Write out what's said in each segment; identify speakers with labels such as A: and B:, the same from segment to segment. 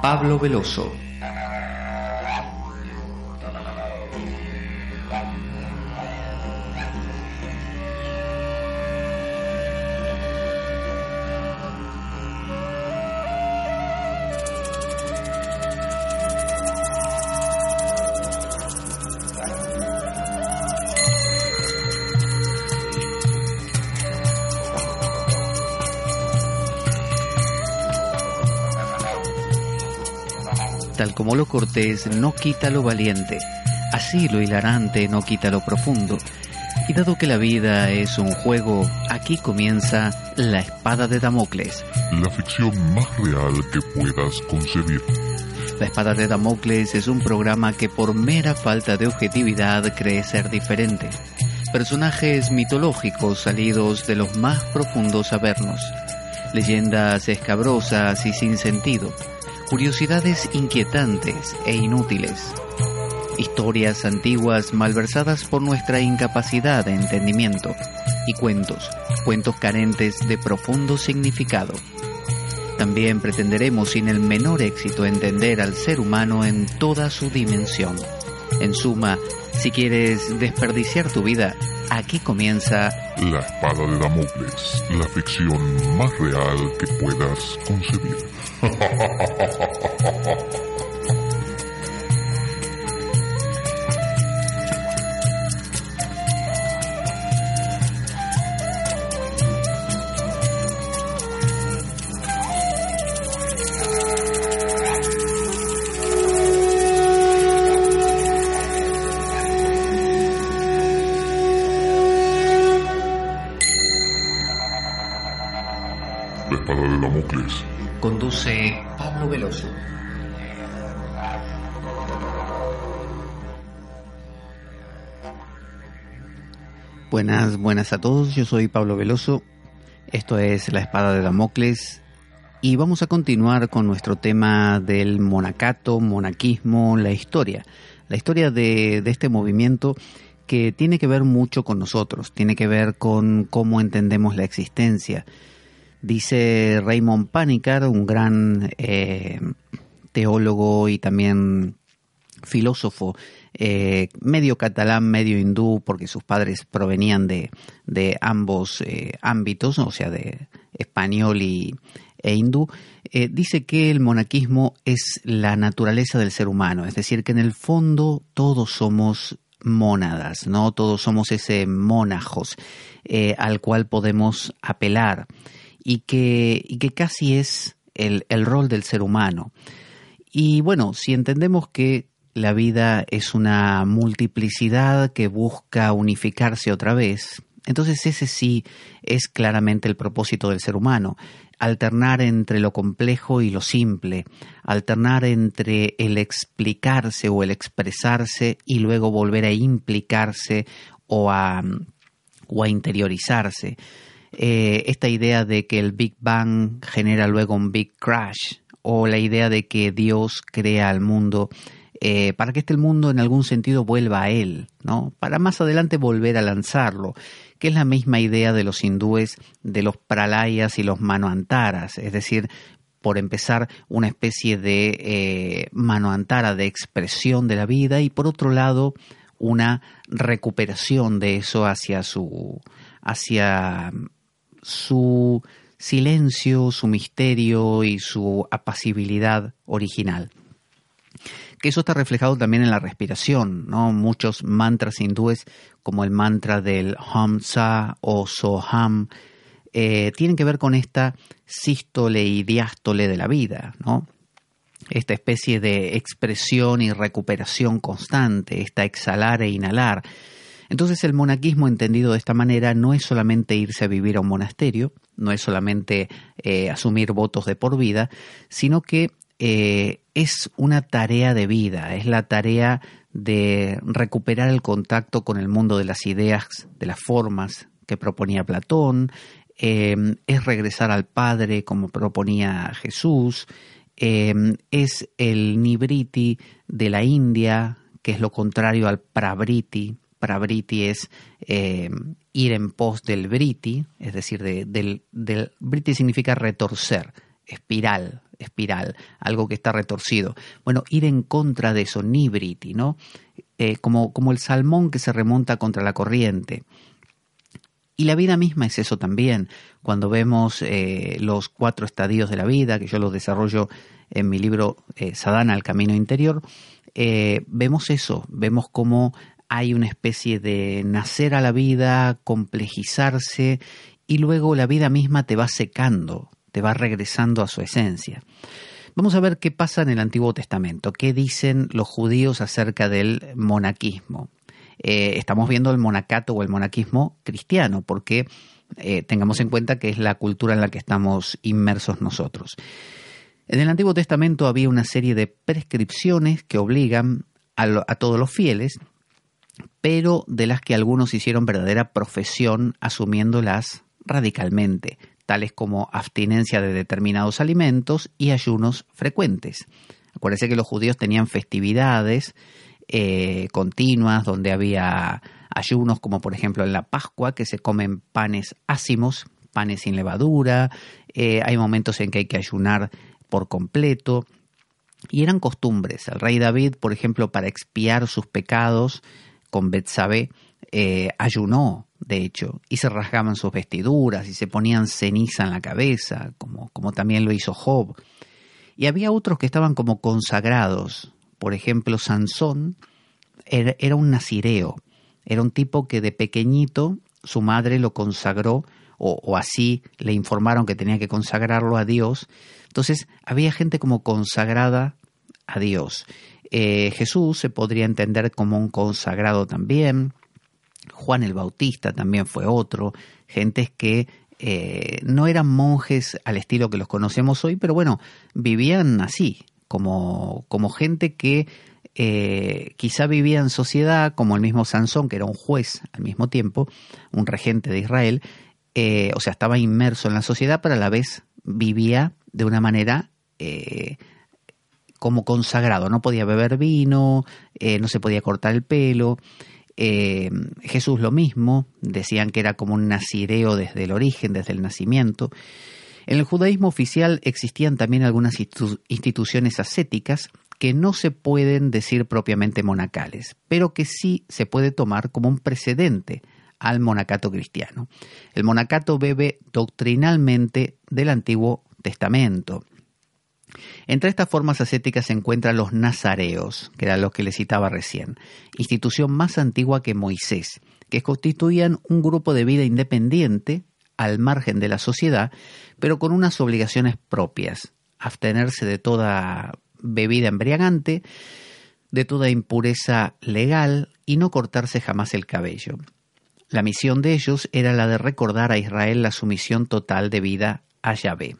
A: Pablo Veloso. Cortés no quita lo valiente, así lo hilarante no quita lo profundo. Y dado que la vida es un juego, aquí comienza La Espada de Damocles.
B: La ficción más real que puedas concebir.
A: La Espada de Damocles es un programa que por mera falta de objetividad cree ser diferente. Personajes mitológicos salidos de los más profundos avernos. Leyendas escabrosas y sin sentido curiosidades inquietantes e inútiles, historias antiguas malversadas por nuestra incapacidad de entendimiento y cuentos, cuentos carentes de profundo significado. También pretenderemos sin el menor éxito entender al ser humano en toda su dimensión. En suma, si quieres desperdiciar tu vida, aquí comienza
B: La espada de Damocles, la ficción más real que puedas concebir.
A: Buenas, a todos. Yo soy Pablo Veloso. Esto es La Espada de Damocles. Y vamos a continuar con nuestro tema del monacato, monaquismo, la historia. La historia de, este movimiento que tiene que ver mucho con nosotros, tiene que ver con cómo entendemos la existencia. Dice Raymond Panikkar, un gran eh, teólogo y también filósofo, eh, medio catalán, medio hindú, porque sus padres provenían de, de ambos eh, ámbitos, o sea, de español y, e hindú, eh, dice que el monaquismo es la naturaleza del ser humano, es decir, que en el fondo todos somos mónadas, ¿no? Todos somos ese monajos al cual podemos apelar y que, y que casi es el, el rol del ser humano. Y bueno, si entendemos que la vida es una multiplicidad que busca unificarse otra vez, entonces ese sí es claramente el propósito del ser humano, alternar entre lo complejo y lo simple, alternar entre el explicarse o el expresarse y luego volver a implicarse o a, interiorizarse. Eh, esta idea de que el Big Bang genera luego un Big Crash o la idea de que Dios crea al mundo eh, para que este mundo en algún sentido vuelva a él, ¿no? Para más adelante volver a lanzarlo, que es la misma idea de los hindúes de los pralayas y los manoantaras, es decir, por empezar una especie de eh, manoantara de expresión de la vida y por otro lado una recuperación de eso hacia su hacia su silencio, su misterio y su apacibilidad original que eso está reflejado también en la respiración, ¿no? Muchos mantras hindúes, como el mantra del Hamsa o Soham, eh, tienen que ver con esta sístole y diástole de la vida, ¿no? Esta especie de expresión y recuperación constante, esta exhalar e inhalar. Entonces el monaquismo entendido de esta manera no es solamente irse a vivir a un monasterio, no es solamente eh, asumir votos de por vida, sino que eh, es una tarea de vida, es la tarea de recuperar el contacto con el mundo de las ideas, de las formas que proponía Platón, eh, es regresar al Padre como proponía Jesús, eh, es el Nibriti de la India, que es lo contrario al Prabriti. Prabriti es eh, ir en pos del Briti, es decir, del Briti significa retorcer, espiral, espiral, algo que está retorcido. Bueno, ir en contra de eso, Nibriti, ¿no? Eh, como, como el salmón que se remonta contra la corriente. Y la vida misma es eso también. Cuando vemos eh, los cuatro estadios de la vida, que yo los desarrollo en mi libro eh, Sadana, el camino interior, vemos eso, vemos cómo hay una especie de nacer a la vida, complejizarse, y luego la vida misma te va secando, te va regresando a su esencia. Vamos a ver qué pasa en el Antiguo Testamento, qué dicen los judíos acerca del monaquismo. Eh, estamos viendo el monacato o el monaquismo cristiano, porque eh, tengamos en cuenta que es la cultura en la que estamos inmersos nosotros. En el Antiguo Testamento había una serie de prescripciones que obligan a todos los fieles, pero de las que algunos hicieron verdadera profesión asumiéndolas radicalmente tales como abstinencia de determinados alimentos y ayunos frecuentes. Acuérdense que los judíos tenían festividades eh, continuas donde había ayunos, como por ejemplo en la Pascua, que se comen panes ácimos, panes sin levadura, eh, hay momentos en que hay que ayunar por completo, y eran costumbres. El rey David, por ejemplo, para expiar sus pecados con Betsabé, eh, ayunó de hecho, y se rasgaban sus vestiduras y se ponían ceniza en la cabeza, como, como también lo hizo Job. Y había otros que estaban como consagrados. Por ejemplo, Sansón era, un nazireo, era un tipo que de pequeñito su madre lo consagró o, así le informaron que tenía que consagrarlo a Dios. Entonces había gente como consagrada a Dios. Eh, Jesús se podría entender como un consagrado también. Juan el Bautista también fue otro, gentes que eh, no eran monjes al estilo que los conocemos hoy, pero bueno, vivían así, como, como gente que eh, quizá vivía en sociedad, como el mismo Sansón, que era un juez al mismo tiempo, un regente de Israel, eh, o sea, estaba inmerso en la sociedad, pero a la vez vivía de una manera como consagrado, no podía beber vino, no se podía cortar el pelo, eh, Jesús lo mismo, decían que era como un nazireo desde el origen, desde el nacimiento. En el judaísmo oficial existían también algunas instituciones ascéticas que no se pueden decir propiamente monacales, pero que sí se puede tomar como un precedente al monacato cristiano. El monacato bebe doctrinalmente del Antiguo Testamento, entre estas formas ascéticas se encuentran los nazareos, que eran los que le citaba recién, institución más antigua que Moisés, que constituían un grupo de vida independiente al margen de la sociedad, pero con unas obligaciones propias, abstenerse de toda bebida embriagante, de toda impureza legal y no cortarse jamás el cabello. La misión de ellos era la de recordar a Israel la sumisión total de vida a Yahvé.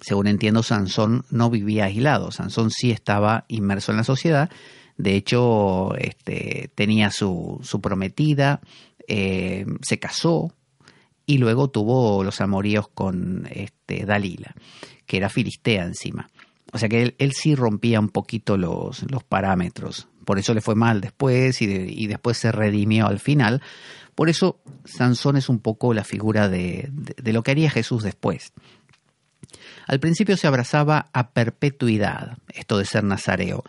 A: Según entiendo, Sansón no vivía aislado, Sansón sí estaba inmerso en la sociedad, de hecho este, tenía su, su prometida, eh, se casó y luego tuvo los amoríos con este, Dalila, que era filistea encima. O sea que él, él sí rompía un poquito los, los, parámetros. Por eso le fue mal después y, y, después se redimió al final. Por eso Sansón es un poco la figura de, de lo que haría Jesús después. Al principio se abrazaba a perpetuidad, esto de ser nazareo,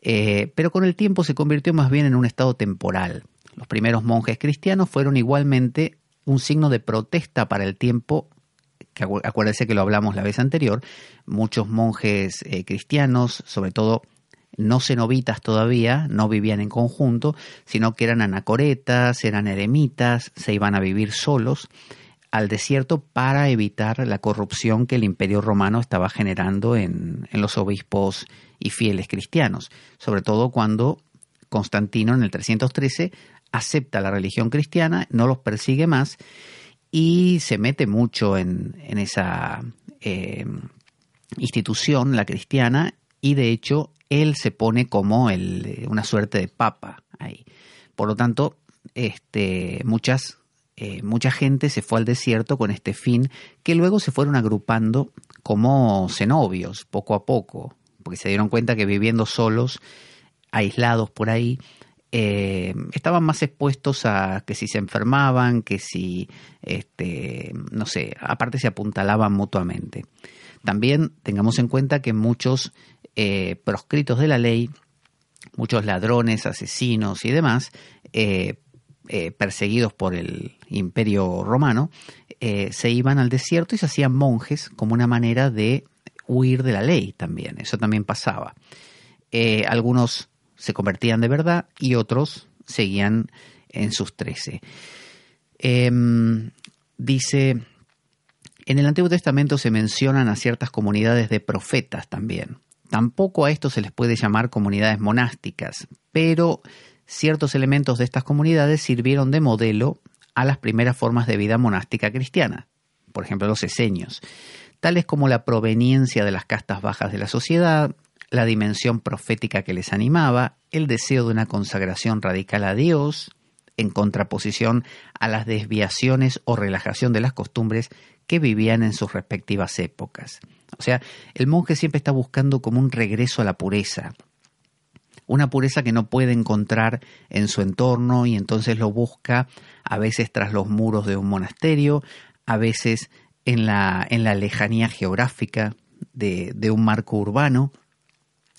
A: eh, pero con el tiempo se convirtió más bien en un estado temporal. Los primeros monjes cristianos fueron igualmente un signo de protesta para el tiempo que acuérdense que lo hablamos la vez anterior, muchos monjes eh, cristianos, sobre todo no cenobitas todavía, no vivían en conjunto, sino que eran anacoretas, eran eremitas, se iban a vivir solos al desierto para evitar la corrupción que el imperio romano estaba generando en, los obispos y fieles cristianos, sobre todo cuando Constantino en el 313 acepta la religión cristiana, no los persigue más y se mete mucho en, esa eh, institución, la cristiana, y de hecho él se pone como el, una suerte de papa ahí. Por lo tanto, este, muchas eh, mucha gente se fue al desierto con este fin, que luego se fueron agrupando como cenobios, poco a poco, porque se dieron cuenta que viviendo solos, aislados por ahí, eh, estaban más expuestos a que si se enfermaban, que si, este, no sé, aparte se apuntalaban mutuamente. También tengamos en cuenta que muchos eh, proscritos de la ley, muchos ladrones, asesinos y demás, perseguidos por el imperio romano, se iban al desierto y se hacían monjes como una manera de huir de la ley también. Eso también pasaba. algunos se convertían de verdad y otros seguían en sus trece. Em, dice, en el Antiguo Testamento se mencionan a ciertas comunidades de profetas también. Tampoco a esto se les puede llamar comunidades monásticas, pero ciertos elementos de estas comunidades sirvieron de modelo a las primeras formas de vida monástica cristiana, por ejemplo los esenios, tales como la proveniencia de las castas bajas de la sociedad, la dimensión profética que les animaba, el deseo de una consagración radical a Dios, en contraposición a las desviaciones o relajación de las costumbres que vivían en sus respectivas épocas. O sea, el monje siempre está buscando como un regreso a la pureza, una pureza que no puede encontrar en su entorno y entonces lo busca a veces tras los muros de un monasterio, a veces en la, en la lejanía geográfica de, de un marco urbano,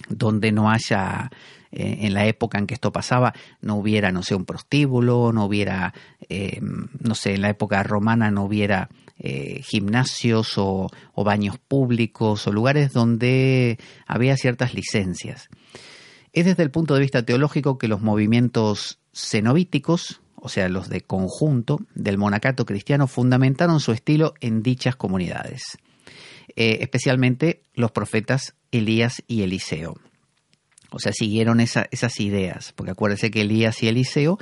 A: donde no haya, eh, en la época en que esto pasaba, no hubiera, no sé, un prostíbulo, no hubiera, eh, no sé, en la época romana no hubiera eh, gimnasios o, o, baños públicos o lugares donde había ciertas licencias. Es desde el punto de vista teológico que los movimientos cenobíticos, o sea, los de conjunto del monacato cristiano, fundamentaron su estilo en dichas comunidades. especialmente los profetas Elías y Eliseo. O sea, siguieron esas ideas, porque acuérdense que Elías y Eliseo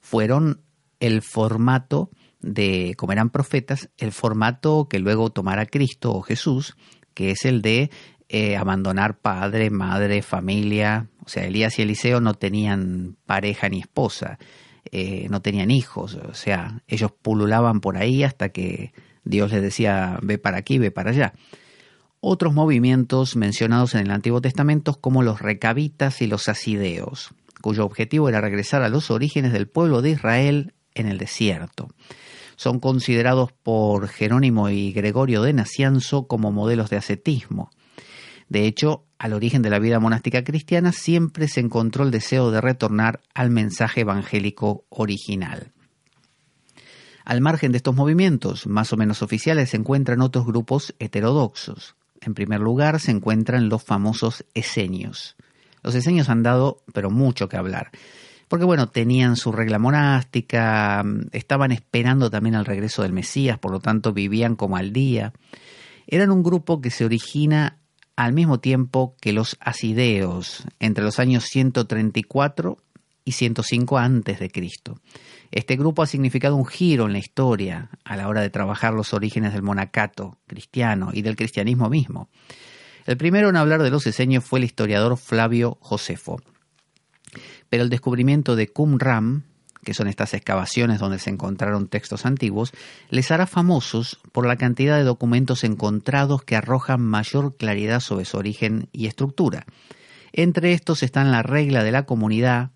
A: fueron el formato de, como eran profetas, el formato que luego tomará Cristo o Jesús, que es el de eh, abandonar padre, madre, familia. O sea, Elías y Eliseo no tenían pareja ni esposa, eh, no tenían hijos, o sea, ellos pululaban por ahí hasta que Dios les decía, ve para aquí, ve para allá otros movimientos mencionados en el Antiguo Testamento como los recabitas y los asideos, cuyo objetivo era regresar a los orígenes del pueblo de Israel en el desierto. Son considerados por Jerónimo y Gregorio de Nacianzo como modelos de ascetismo. De hecho, al origen de la vida monástica cristiana siempre se encontró el deseo de retornar al mensaje evangélico original. Al margen de estos movimientos, más o menos oficiales, se encuentran otros grupos heterodoxos. En primer lugar se encuentran los famosos esenios. Los esenios han dado, pero mucho que hablar. Porque bueno, tenían su regla monástica, estaban esperando también el regreso del Mesías, por lo tanto vivían como al día. Eran un grupo que se origina al mismo tiempo que los asideos, entre los años 134 y 105 antes de Cristo. Este grupo ha significado un giro en la historia a la hora de trabajar los orígenes del monacato cristiano y del cristianismo mismo. El primero en hablar de los eseños fue el historiador Flavio Josefo. Pero el descubrimiento de Qumran, que son estas excavaciones donde se encontraron textos antiguos, les hará famosos por la cantidad de documentos encontrados que arrojan mayor claridad sobre su origen y estructura. Entre estos están la regla de la comunidad,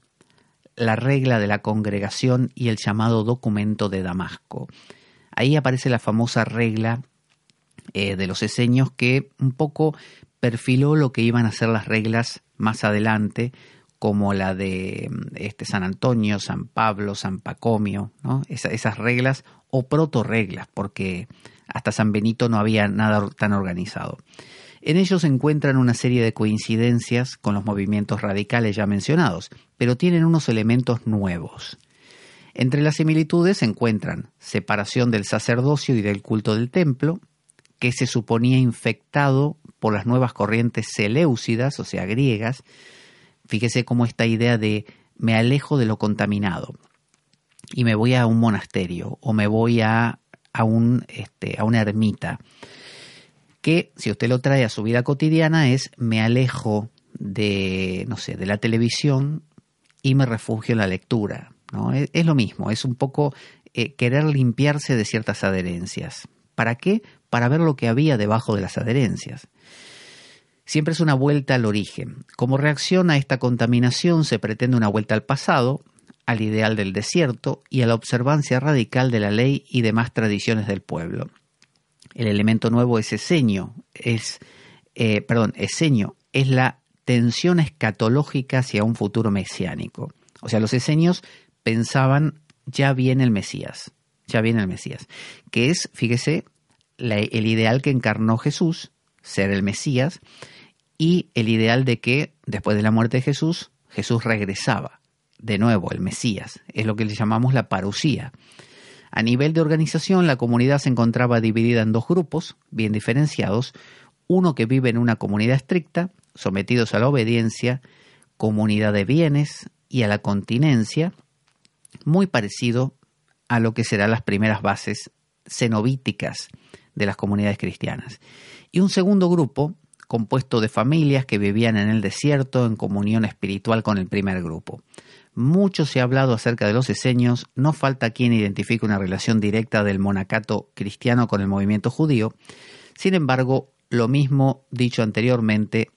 A: la regla de la congregación y el llamado documento de Damasco. Ahí aparece la famosa regla eh, de los eseños que un poco perfiló lo que iban a ser las reglas más adelante, como la de este, San Antonio, San Pablo, San Pacomio, esas reglas o proto-reglas, porque hasta San Benito no había nada tan organizado. En ellos se encuentran una serie de coincidencias con los movimientos radicales ya mencionados, pero tienen unos elementos nuevos. Entre las similitudes se encuentran separación del sacerdocio y del culto del templo, que se suponía infectado por las nuevas corrientes seleucidas, o sea, griegas. Fíjese cómo esta idea de me alejo de lo contaminado y me voy a un monasterio o me voy a, a, un, este, a una ermita que si usted lo trae a su vida cotidiana es me alejo de, no sé, de la televisión y me refugio en la lectura. ¿no? Es, lo mismo, es un poco eh, querer limpiarse de ciertas adherencias. ¿Para qué? Para ver lo que había debajo de las adherencias. Siempre es una vuelta al origen. Como reacción a esta contaminación se pretende una vuelta al pasado, al ideal del desierto y a la observancia radical de la ley y demás tradiciones del pueblo. El elemento nuevo es eseño, es, eh, perdón, eseño, es la tensión escatológica hacia un futuro mesiánico. O sea, los eseños pensaban ya viene el Mesías, ya viene el Mesías, que es, fíjese, el ideal que encarnó Jesús, ser el Mesías, y el ideal de que después de la muerte de Jesús, Jesús regresaba de nuevo, el Mesías, es lo que le llamamos la parusía. A nivel de organización, la comunidad se encontraba dividida en dos grupos, bien diferenciados, uno que vive en una comunidad estricta, sometidos a la obediencia, comunidad de bienes y a la continencia, muy parecido a lo que serán las primeras bases cenobíticas de las comunidades cristianas. Y un segundo grupo, compuesto de familias que vivían en el desierto en comunión espiritual con el primer grupo. Mucho se ha hablado acerca de los eseños, no falta quien identifique una relación directa del monacato cristiano con el movimiento judío, sin embargo, lo mismo dicho anteriormente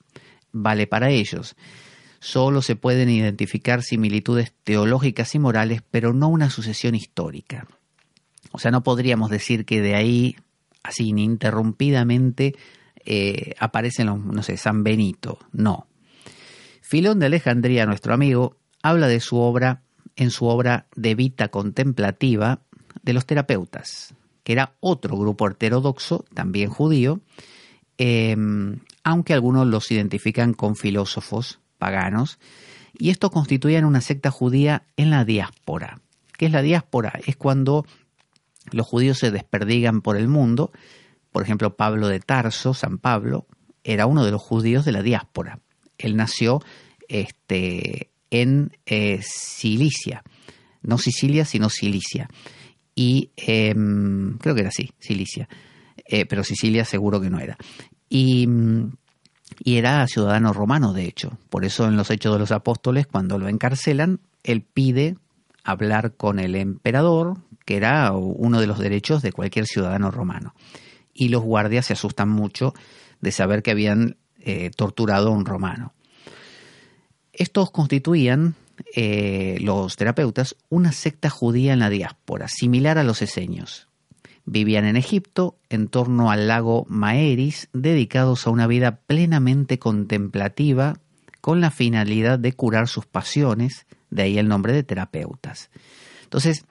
A: vale para ellos. Solo se pueden identificar similitudes teológicas y morales, pero no una sucesión histórica. O sea, no podríamos decir que de ahí, así ininterrumpidamente, eh, aparecen los, no sé, San Benito. No. Filón de Alejandría, nuestro amigo, habla de su obra en su obra de Vita Contemplativa de los terapeutas, que era otro grupo heterodoxo, también judío, em, aunque algunos los identifican con filósofos paganos, y esto constituía una secta judía en la diáspora. ¿Qué es la diáspora? Es cuando los judíos se desperdigan por el mundo. Por ejemplo, Pablo de Tarso, San Pablo, era uno de los judíos de la diáspora. Él nació este, en eh, Cilicia, no Sicilia, sino Cilicia. Y em, creo que era así, Cilicia, eh, pero Sicilia seguro que no era. Y, y era ciudadano romano, de hecho. Por eso en los Hechos de los Apóstoles, cuando lo encarcelan, él pide hablar con el emperador, que era uno de los derechos de cualquier ciudadano romano. Y los guardias se asustan mucho de saber que habían eh, torturado a un romano. Estos constituían, eh, los terapeutas, una secta judía en la diáspora, similar a los eseños. Vivían en Egipto, en torno al lago Maeris, dedicados a una vida plenamente contemplativa, con la finalidad de curar sus pasiones, de ahí el nombre de terapeutas. Entonces,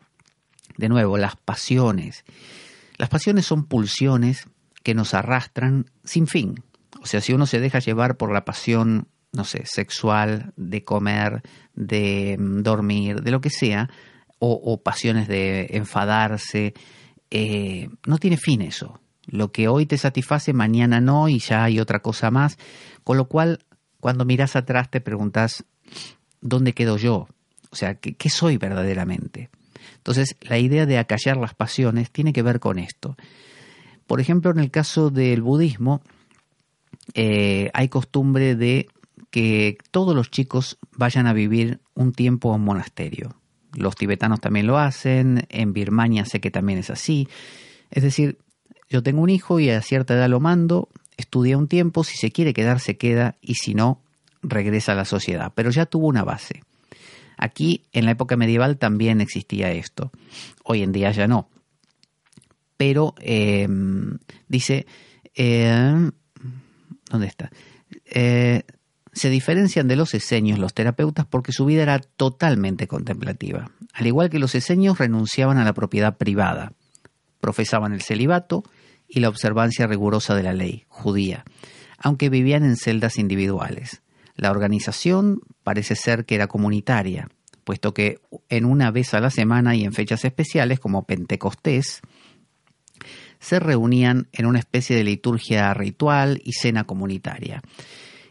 A: de nuevo, las pasiones. Las pasiones son pulsiones que nos arrastran sin fin. O sea, si uno se deja llevar por la pasión no sé, sexual, de comer, de mm, dormir, de lo que sea, o, pasiones de enfadarse, eh, no tiene fin eso. Lo que hoy te satisface, mañana no, y ya hay otra cosa más. Con lo cual, cuando miras atrás, te preguntas, ¿dónde quedo yo? O sea, ¿qué, qué soy verdaderamente? Entonces, la idea de acallar las pasiones tiene que ver con esto. Por ejemplo, en el caso del budismo, eh, hay costumbre de que todos los chicos vayan a vivir un tiempo a un monasterio. Los tibetanos también lo hacen, en Birmania sé que también es así. Es decir, yo tengo un hijo y a cierta edad lo mando, estudia un tiempo, si se quiere quedar se queda y si no, regresa a la sociedad. Pero ya tuvo una base. Aquí, en la época medieval, también existía esto. Hoy en día ya no. Pero, eh, dice, eh, ¿dónde está? Eh, se diferencian de los eseños los terapeutas porque su vida era totalmente contemplativa. Al igual que los eseños renunciaban a la propiedad privada, profesaban el celibato y la observancia rigurosa de la ley judía, aunque vivían en celdas individuales. La organización parece ser que era comunitaria, puesto que en una vez a la semana y en fechas especiales como Pentecostés, se reunían en una especie de liturgia ritual y cena comunitaria.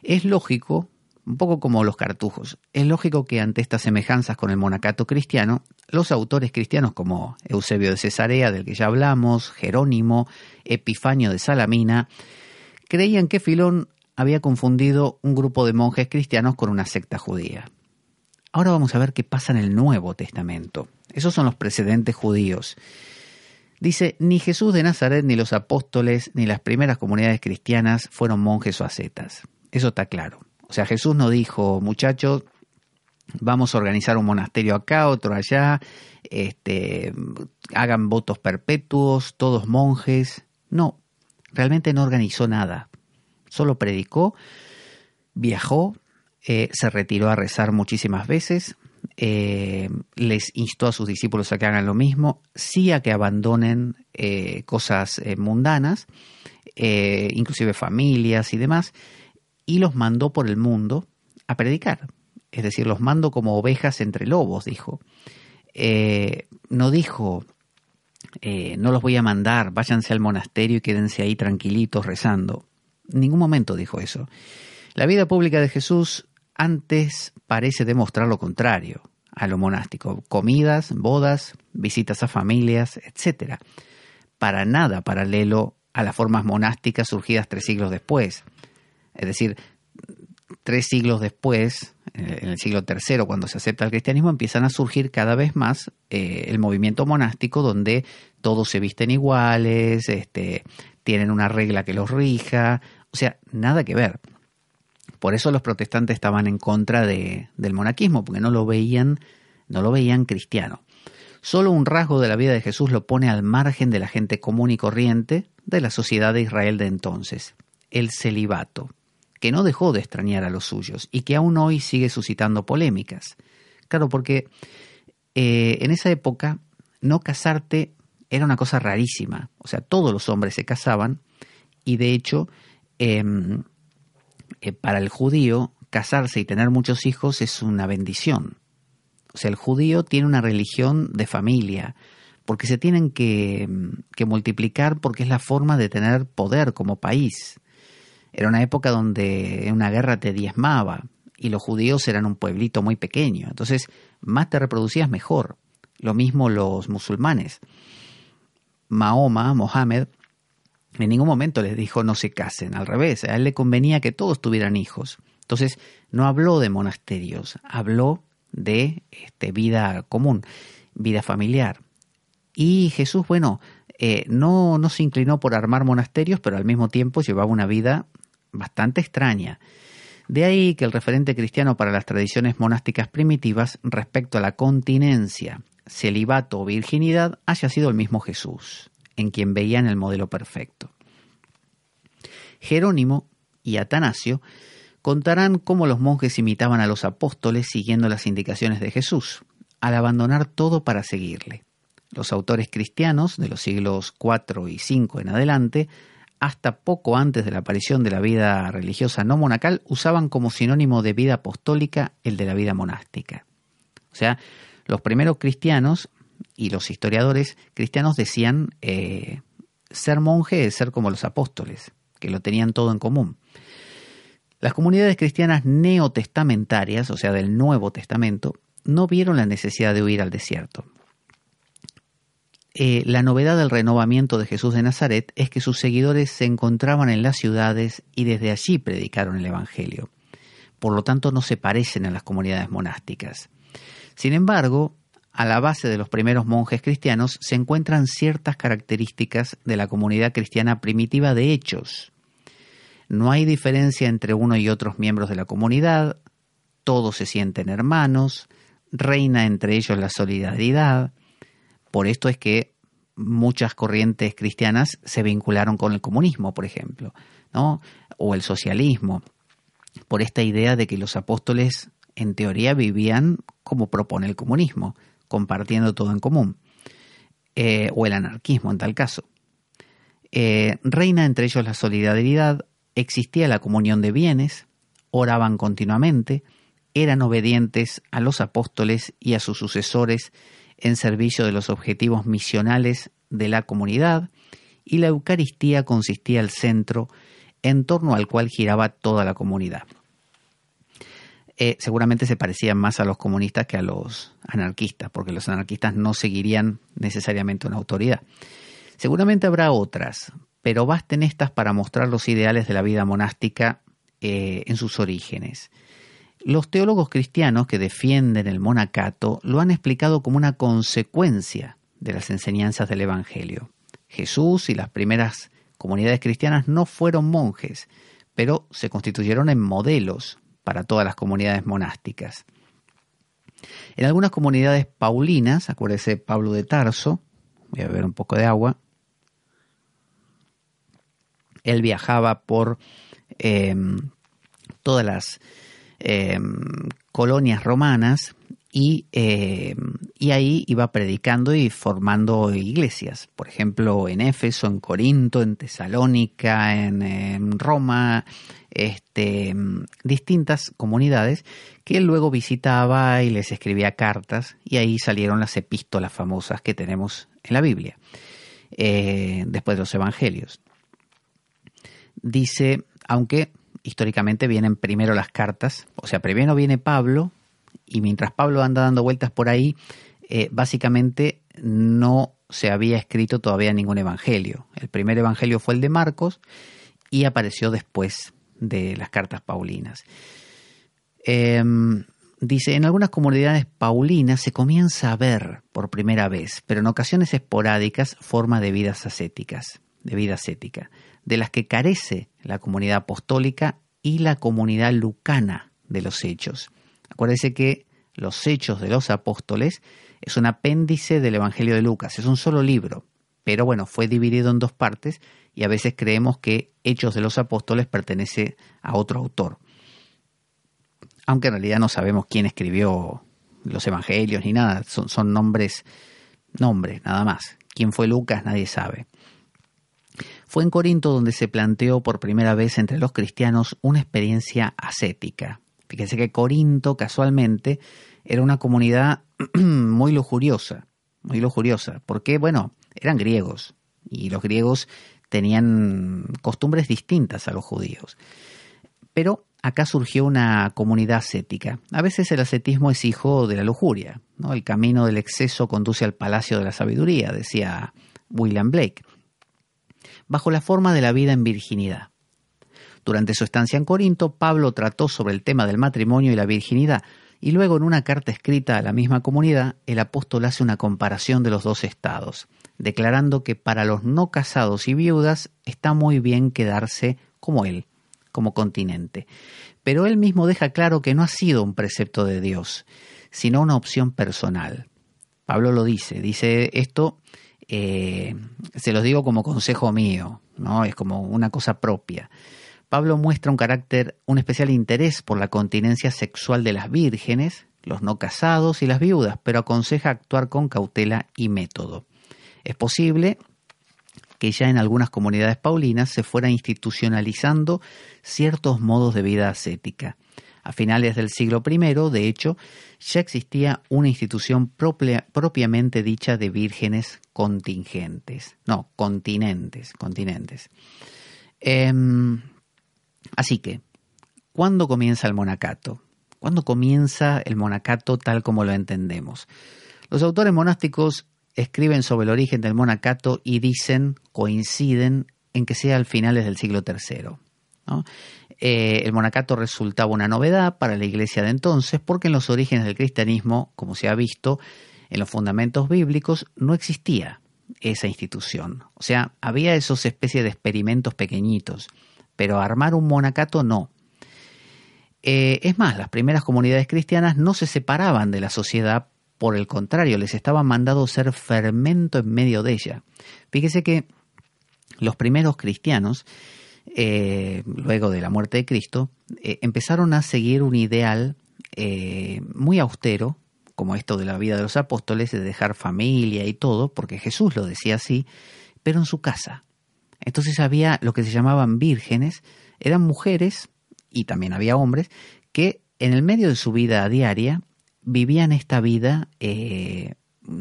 A: Es lógico, un poco como los cartujos, es lógico que ante estas semejanzas con el monacato cristiano, los autores cristianos como Eusebio de Cesarea, del que ya hablamos, Jerónimo, Epifanio de Salamina, creían que Filón había confundido un grupo de monjes cristianos con una secta judía. Ahora vamos a ver qué pasa en el Nuevo Testamento. Esos son los precedentes judíos. Dice, ni Jesús de Nazaret, ni los apóstoles, ni las primeras comunidades cristianas fueron monjes o ascetas. Eso está claro. O sea, Jesús no dijo, muchachos, vamos a organizar un monasterio acá, otro allá, este, hagan votos perpetuos, todos monjes. No, realmente no organizó nada. Solo predicó, viajó, eh, se retiró a rezar muchísimas veces, eh, les instó a sus discípulos a que hagan lo mismo, sí a que abandonen eh, cosas mundanas, inclusive familias y demás, y los mandó por el mundo a predicar. Es decir, los mando como ovejas entre lobos, dijo. no dijo, no los voy a mandar, váyanse al monasterio y quédense ahí tranquilitos rezando. Ningún momento dijo eso. La vida pública de Jesús antes parece demostrar lo contrario a lo monástico. Comidas, bodas, visitas a familias, etc. Para nada paralelo a las formas monásticas surgidas tres siglos después. Es decir, tres siglos después, en el siglo III, cuando se acepta el cristianismo, empiezan a surgir cada vez más eh, el movimiento monástico donde todos se visten iguales, este, tienen una regla que los rija, o sea, nada que ver. Por eso los protestantes estaban en contra de, del monaquismo, porque no lo veían, no lo veían cristiano. Solo un rasgo de la vida de Jesús lo pone al margen de la gente común y corriente de la sociedad de Israel de entonces, el celibato, que no dejó de extrañar a los suyos y que aún hoy sigue suscitando polémicas. Claro, porque eh, en esa época no casarte era una cosa rarísima, o sea, todos los hombres se casaban y de hecho em, eh, para el judío casarse y tener muchos hijos es una bendición. O sea, el judío tiene una religión de familia, porque se tienen que, que, multiplicar porque es la forma de tener poder como país. Era una época donde una guerra te diezmaba y los judíos eran un pueblito muy pequeño. Entonces, más te reproducías mejor. Lo mismo los musulmanes. Mahoma, Mohammed, en ningún momento les dijo no se casen, al revés, a él le convenía que todos tuvieran hijos. Entonces, no habló de monasterios, habló de este, vida común, vida familiar. Y Jesús, bueno, eh, no, no se inclinó por armar monasterios, pero al mismo tiempo llevaba una vida bastante extraña. De ahí que el referente cristiano para las tradiciones monásticas primitivas respecto a la continencia, celibato o virginidad haya sido el mismo Jesús en quien veían el modelo perfecto. Jerónimo y Atanasio contarán cómo los monjes imitaban a los apóstoles siguiendo las indicaciones de Jesús, al abandonar todo para seguirle. Los autores cristianos de los siglos IV y V en adelante, hasta poco antes de la aparición de la vida religiosa no monacal, usaban como sinónimo de vida apostólica el de la vida monástica. O sea, los primeros cristianos y los historiadores cristianos decían eh, ser monje es ser como los apóstoles, que lo tenían todo en común. Las comunidades cristianas neotestamentarias, o sea, del Nuevo Testamento, no vieron la necesidad de huir al desierto. Eh, la novedad del renovamiento de Jesús de Nazaret es que sus seguidores se encontraban en las ciudades y desde allí predicaron el Evangelio. Por lo tanto, no se parecen a las comunidades monásticas. Sin embargo, a la base de los primeros monjes cristianos se encuentran ciertas características de la comunidad cristiana primitiva de hechos. No hay diferencia entre uno y otros miembros de la comunidad, todos se sienten hermanos, reina entre ellos la solidaridad. Por esto es que muchas corrientes cristianas se vincularon con el comunismo, por ejemplo, ¿no? o el socialismo, por esta idea de que los apóstoles en teoría vivían como propone el comunismo, compartiendo todo en común, eh, o el anarquismo en tal caso. Eh, reina entre ellos la solidaridad, existía la comunión de bienes, oraban continuamente, eran obedientes a los apóstoles y a sus sucesores en servicio de los objetivos misionales de la comunidad, y la Eucaristía consistía el centro en torno al cual giraba toda la comunidad. Eh, seguramente se parecían más a los comunistas que a los anarquistas, porque los anarquistas no seguirían necesariamente una autoridad. Seguramente habrá otras, pero basten estas para mostrar los ideales de la vida monástica eh, en sus orígenes. Los teólogos cristianos que defienden el monacato lo han explicado como una consecuencia de las enseñanzas del Evangelio. Jesús y las primeras comunidades cristianas no fueron monjes, pero se constituyeron en modelos para todas las comunidades monásticas. En algunas comunidades paulinas, acuérdese Pablo de Tarso, voy a beber un poco de agua, él viajaba por em, todas las em, colonias romanas em, y, ahí iba predicando y formando iglesias. Por ejemplo, en Éfeso, en Corinto, en Tesalónica, en, Roma, este, distintas comunidades que él luego visitaba y les escribía cartas y ahí salieron las epístolas famosas que tenemos en la Biblia, eh, después de los evangelios. Dice, aunque históricamente vienen primero las cartas, o sea, primero viene Pablo y mientras Pablo anda dando vueltas por ahí, eh, básicamente no se había escrito todavía ningún evangelio. El primer evangelio fue el de Marcos y apareció después de las cartas paulinas. Em, dice, en algunas comunidades paulinas se comienza a ver por primera vez, pero en ocasiones esporádicas, forma de vidas ascéticas, de vida ascética de las que carece la comunidad apostólica y la comunidad lucana de los hechos. Acuérdese que los hechos de los apóstoles es un apéndice del Evangelio de Lucas, es un solo libro, pero bueno, fue dividido en dos partes y a veces creemos que Hechos de los Apóstoles pertenece a otro autor. Aunque en realidad no sabemos quién escribió los Evangelios ni nada, son, son nombres, nombres nada más. ¿Quién fue Lucas? Nadie sabe. Fue en Corinto donde se planteó por primera vez entre los cristianos una experiencia ascética. Fíjense que Corinto casualmente era una comunidad muy lujuriosa, muy lujuriosa, porque bueno, eran griegos y los griegos tenían costumbres distintas a los judíos. Pero acá surgió una comunidad ascética. A veces el ascetismo es hijo de la lujuria, ¿no? El camino del exceso conduce al palacio de la sabiduría, decía William Blake bajo la forma de la vida en virginidad. Durante su estancia en Corinto, Pablo trató sobre el tema del matrimonio y la virginidad, y luego en una carta escrita a la misma comunidad, el apóstol hace una comparación de los dos estados, declarando que para los no casados y viudas está muy bien quedarse como él, como continente. Pero él mismo deja claro que no ha sido un precepto de Dios, sino una opción personal. Pablo lo dice, dice esto eh, se los digo como consejo mío, ¿no? Es como una cosa propia. Pablo muestra un carácter, un especial interés por la continencia sexual de las vírgenes, los no casados y las viudas, pero aconseja actuar con cautela y método. Es posible que ya en algunas comunidades paulinas se fuera institucionalizando ciertos modos de vida ascética. A finales del siglo I, de hecho, ya existía una institución propiamente dicha de vírgenes contingentes, no, continentes, continentes. Em, así que, ¿cuándo comienza el monacato? ¿Cuándo comienza el monacato tal como lo entendemos? Los autores monásticos escriben sobre el origen del monacato y dicen, coinciden en que sea al finales del siglo III. Eh, el monacato resultaba una novedad para la iglesia de entonces porque en los orígenes del cristianismo, como se ha visto, en los fundamentos bíblicos no existía esa institución. O sea, había esos especies de experimentos pequeñitos, pero armar un monacato no. Eh, es más, las primeras comunidades cristianas no se separaban de la sociedad, por el contrario, les estaban mandado ser fermento en medio de ella. Fíjese que los primeros cristianos eh, luego de la muerte de Cristo, eh, empezaron a seguir un ideal muy austero, como esto de la vida de los apóstoles, de dejar familia y todo, porque Jesús lo decía así, pero en su casa. Entonces había lo que se llamaban vírgenes, eran mujeres, y también había hombres, que en el medio de su vida diaria vivían esta vida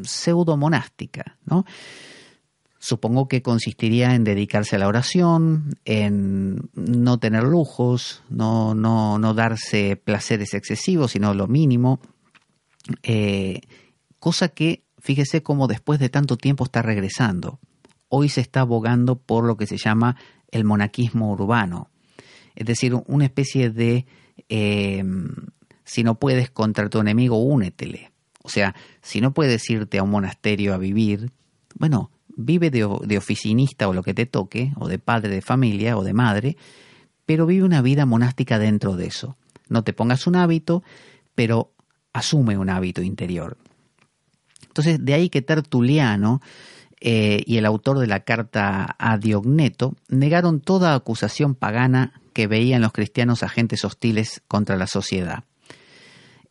A: pseudo monástica, ¿no? Supongo que consistiría en dedicarse a la oración, en no tener lujos, no, no, no darse placeres excesivos, sino lo mínimo. Eh, cosa que, fíjese cómo después de tanto tiempo está regresando. Hoy se está abogando por lo que se llama el monaquismo urbano. Es decir, una especie de eh, si no puedes contra tu enemigo, únetele. O sea, si no puedes irte a un monasterio a vivir, bueno, vive de, oficinista o lo que te toque, o de padre de familia o de madre, pero vive una vida monástica dentro de eso. No te pongas un hábito, pero asume un hábito interior. Entonces, de ahí que Tertuliano eh, y el autor de la carta a Diogneto negaron toda acusación pagana que veían los cristianos agentes hostiles contra la sociedad.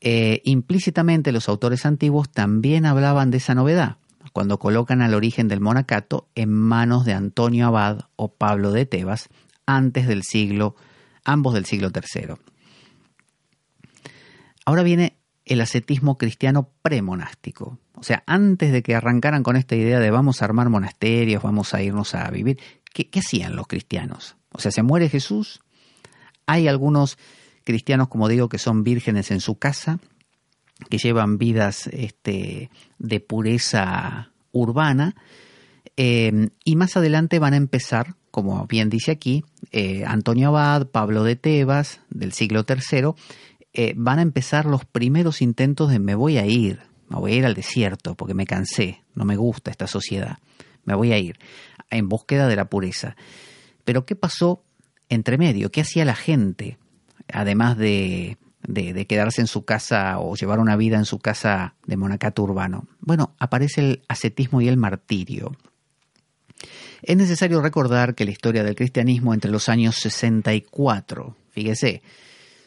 A: Eh, implícitamente los autores antiguos también hablaban de esa novedad, cuando colocan al origen del monacato en manos de Antonio Abad o Pablo de Tebas, antes del siglo, ambos del siglo III. Ahora viene el ascetismo cristiano premonástico. O sea, antes de que arrancaran con esta idea de vamos a armar monasterios, vamos a irnos a vivir, ¿qué, hacían los cristianos? O sea, se muere Jesús, hay algunos cristianos, como digo, que son vírgenes en su casa, que llevan vidas este, de pureza urbana, eh, y más adelante van a empezar, como bien dice aquí, eh, Antonio Abad, Pablo de Tebas, del siglo III, eh, van a empezar los primeros intentos de me voy a ir, me voy a ir al desierto porque me cansé, no me gusta esta sociedad, me voy a ir, en búsqueda de la pureza. Pero ¿qué pasó entre medio? ¿Qué hacía la gente? Además de de, quedarse en su casa o llevar una vida en su casa de monacato urbano. Bueno, aparece el ascetismo y el martirio. Es necesario recordar que la historia del cristianismo entre los años 64, fíjese,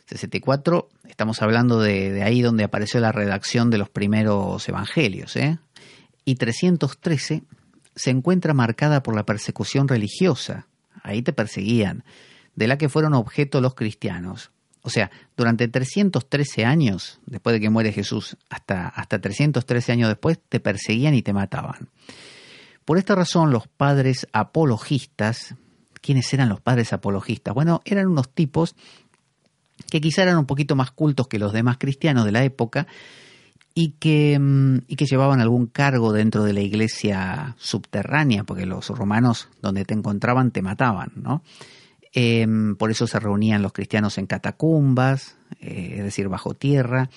A: 64, estamos hablando de, ahí donde apareció la redacción de los primeros evangelios, ¿eh? y 313 se encuentra marcada por la persecución religiosa, ahí te perseguían, de la que fueron objeto los cristianos. O sea, durante 313 años, después de que muere Jesús, hasta, hasta 313 años después, te perseguían y te mataban. Por esta razón, los padres apologistas, ¿quiénes eran los padres apologistas? Bueno, eran unos tipos que quizá eran un poquito más cultos que los demás cristianos de la época y que, mm, y que llevaban algún cargo dentro de la iglesia subterránea, porque los romanos donde te encontraban te mataban, ¿no? Em, por eso se reunían los cristianos en catacumbas, eh, es decir, bajo tierra.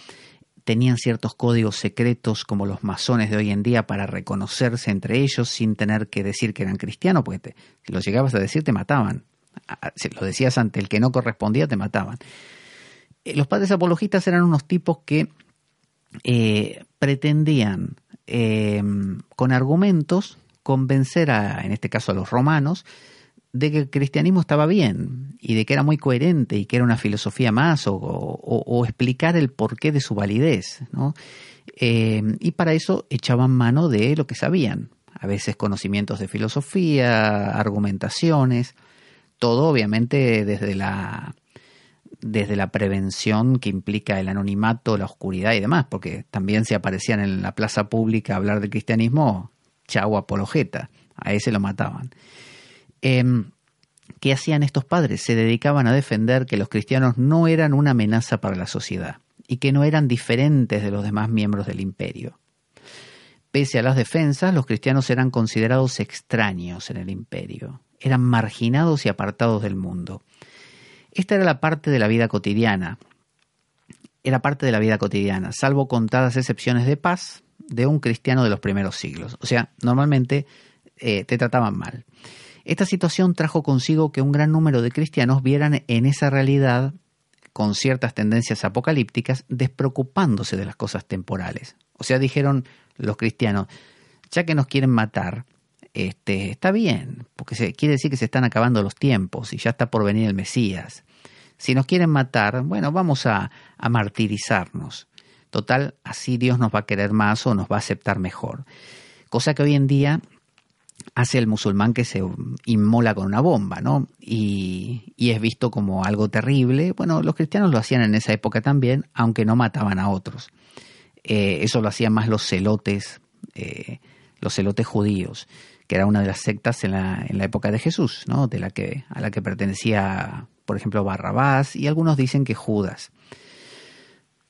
A: Tenían ciertos códigos secretos como los masones de hoy en día para reconocerse entre ellos sin tener que decir que eran cristianos, porque si lo llegabas a decir te mataban. Lo decías ante el que no correspondía, te mataban. Eh, los padres apologistas eran unos tipos que eh, pretendían em, con argumentos convencer a, en este caso a los romanos, de que el cristianismo estaba bien y de que era muy coherente y que era una filosofía más o, explicar el porqué de su validez. ¿no? Eh, y para eso echaban mano de lo que sabían, a veces conocimientos de filosofía, argumentaciones, todo obviamente desde la, desde la prevención que implica el anonimato, la oscuridad y demás, porque también si aparecían en la plaza pública a hablar del cristianismo, chau apologeta, a ese lo mataban. Em, ¿Qué hacían estos padres? Se dedicaban a defender que los cristianos no eran una amenaza para la sociedad y que no eran diferentes de los demás miembros del imperio. Pese a las defensas, los cristianos eran considerados extraños en el imperio, eran marginados y apartados del mundo. Esta era la parte de la vida cotidiana, era parte de la vida cotidiana, salvo contadas excepciones de paz de un cristiano de los primeros siglos. O sea, normalmente eh, te trataban mal. Esta situación trajo consigo que un gran número de cristianos vieran en esa realidad, con ciertas tendencias apocalípticas, despreocupándose de las cosas temporales. O sea, dijeron los cristianos, ya que nos quieren matar, este, está bien, porque se, quiere decir que se están acabando los tiempos y ya está por venir el Mesías. Si nos quieren matar, bueno, vamos a, martirizarnos. Total, así Dios nos va a querer más o nos va a aceptar mejor. Cosa que hoy en día hace el musulmán que se inmola con una bomba, ¿no? Y, es visto como algo terrible. Bueno, los cristianos lo hacían en esa época también, aunque no mataban a otros. Eh, eso lo hacían más los celotes, eh, los celotes judíos, que era una de las sectas en la, en la época de Jesús, ¿no? De la que, a la que pertenecía, por ejemplo, Barrabás, y algunos dicen que Judas.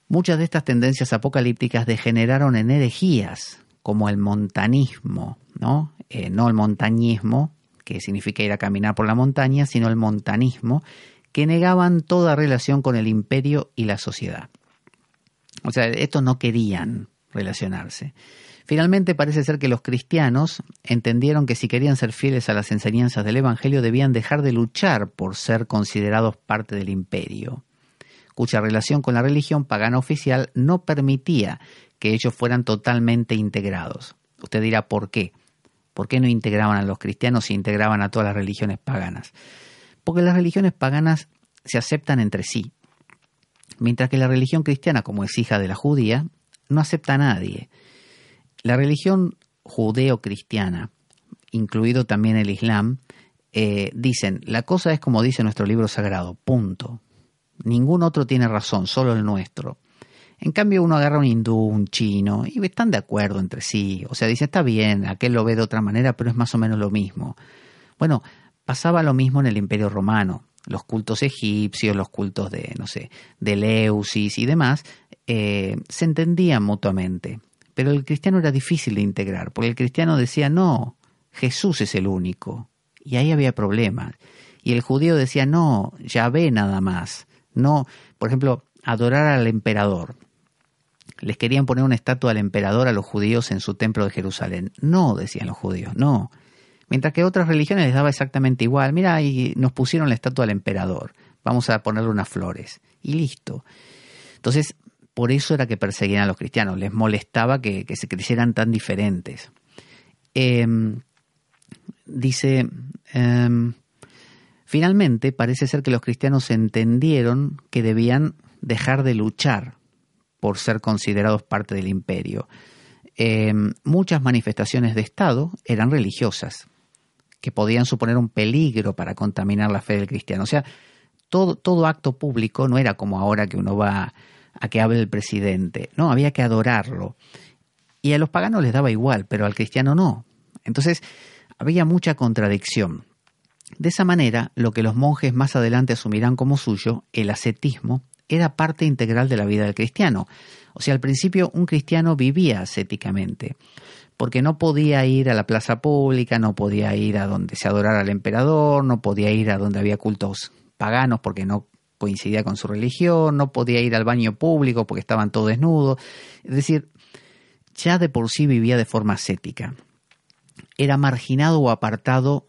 A: Muchas de estas tendencias apocalípticas degeneraron en herejías, como el montanismo, ¿no? Eh, no el montañismo, que significa ir a caminar por la montaña, sino el montanismo, que negaban toda relación con el imperio y la sociedad. O sea, estos no querían relacionarse. Finalmente parece ser que los cristianos entendieron que si querían ser fieles a las enseñanzas del Evangelio debían dejar de luchar por ser considerados parte del imperio, cuya relación con la religión pagana oficial no permitía que ellos fueran totalmente integrados. Usted dirá, ¿por qué? ¿Por qué no integraban a los cristianos y integraban a todas las religiones paganas? Porque las religiones paganas se aceptan entre sí, mientras que la religión cristiana, como es hija de la judía, no acepta a nadie. La religión judeo-cristiana, incluido también el Islam, eh, dicen, la cosa es como dice nuestro libro sagrado, punto. Ningún otro tiene razón, solo el nuestro. En cambio, uno agarra un hindú, un chino, y están de acuerdo entre sí. O sea, dice, está bien, aquel lo ve de otra manera, pero es más o menos lo mismo. Bueno, pasaba lo mismo en el Imperio Romano. Los cultos egipcios, los cultos de, no sé, de Leusis y demás, eh, se entendían mutuamente. Pero el cristiano era difícil de integrar, porque el cristiano decía, no, Jesús es el único. Y ahí había problemas. Y el judío decía, no, Yahvé nada más. No, por ejemplo, adorar al emperador. Les querían poner una estatua al emperador a los judíos en su templo de Jerusalén. No, decían los judíos, no. Mientras que otras religiones les daba exactamente igual. Mira, y nos pusieron la estatua al emperador. Vamos a ponerle unas flores. Y listo. Entonces, por eso era que perseguían a los cristianos, les molestaba que, se crecieran tan diferentes. Em, dice, em, finalmente parece ser que los cristianos entendieron que debían dejar de luchar por ser considerados parte del imperio. Em, muchas manifestaciones de Estado eran religiosas, que podían suponer un peligro para contaminar la fe del cristiano. O sea, todo, todo acto público no era como ahora que uno va a que hable el presidente. No, había que adorarlo. Y a los paganos les daba igual, pero al cristiano no. Entonces, había mucha contradicción. De esa manera, lo que los monjes más adelante asumirán como suyo, el ascetismo, era parte integral de la vida del cristiano. O sea, al principio un cristiano vivía ascéticamente, porque no podía ir a la plaza pública, no podía ir a donde se adorara al emperador, no podía ir a donde había cultos paganos porque no coincidía con su religión, no podía ir al baño público porque estaban todos desnudos. Es decir, ya de por sí vivía de forma ascética. Era marginado o apartado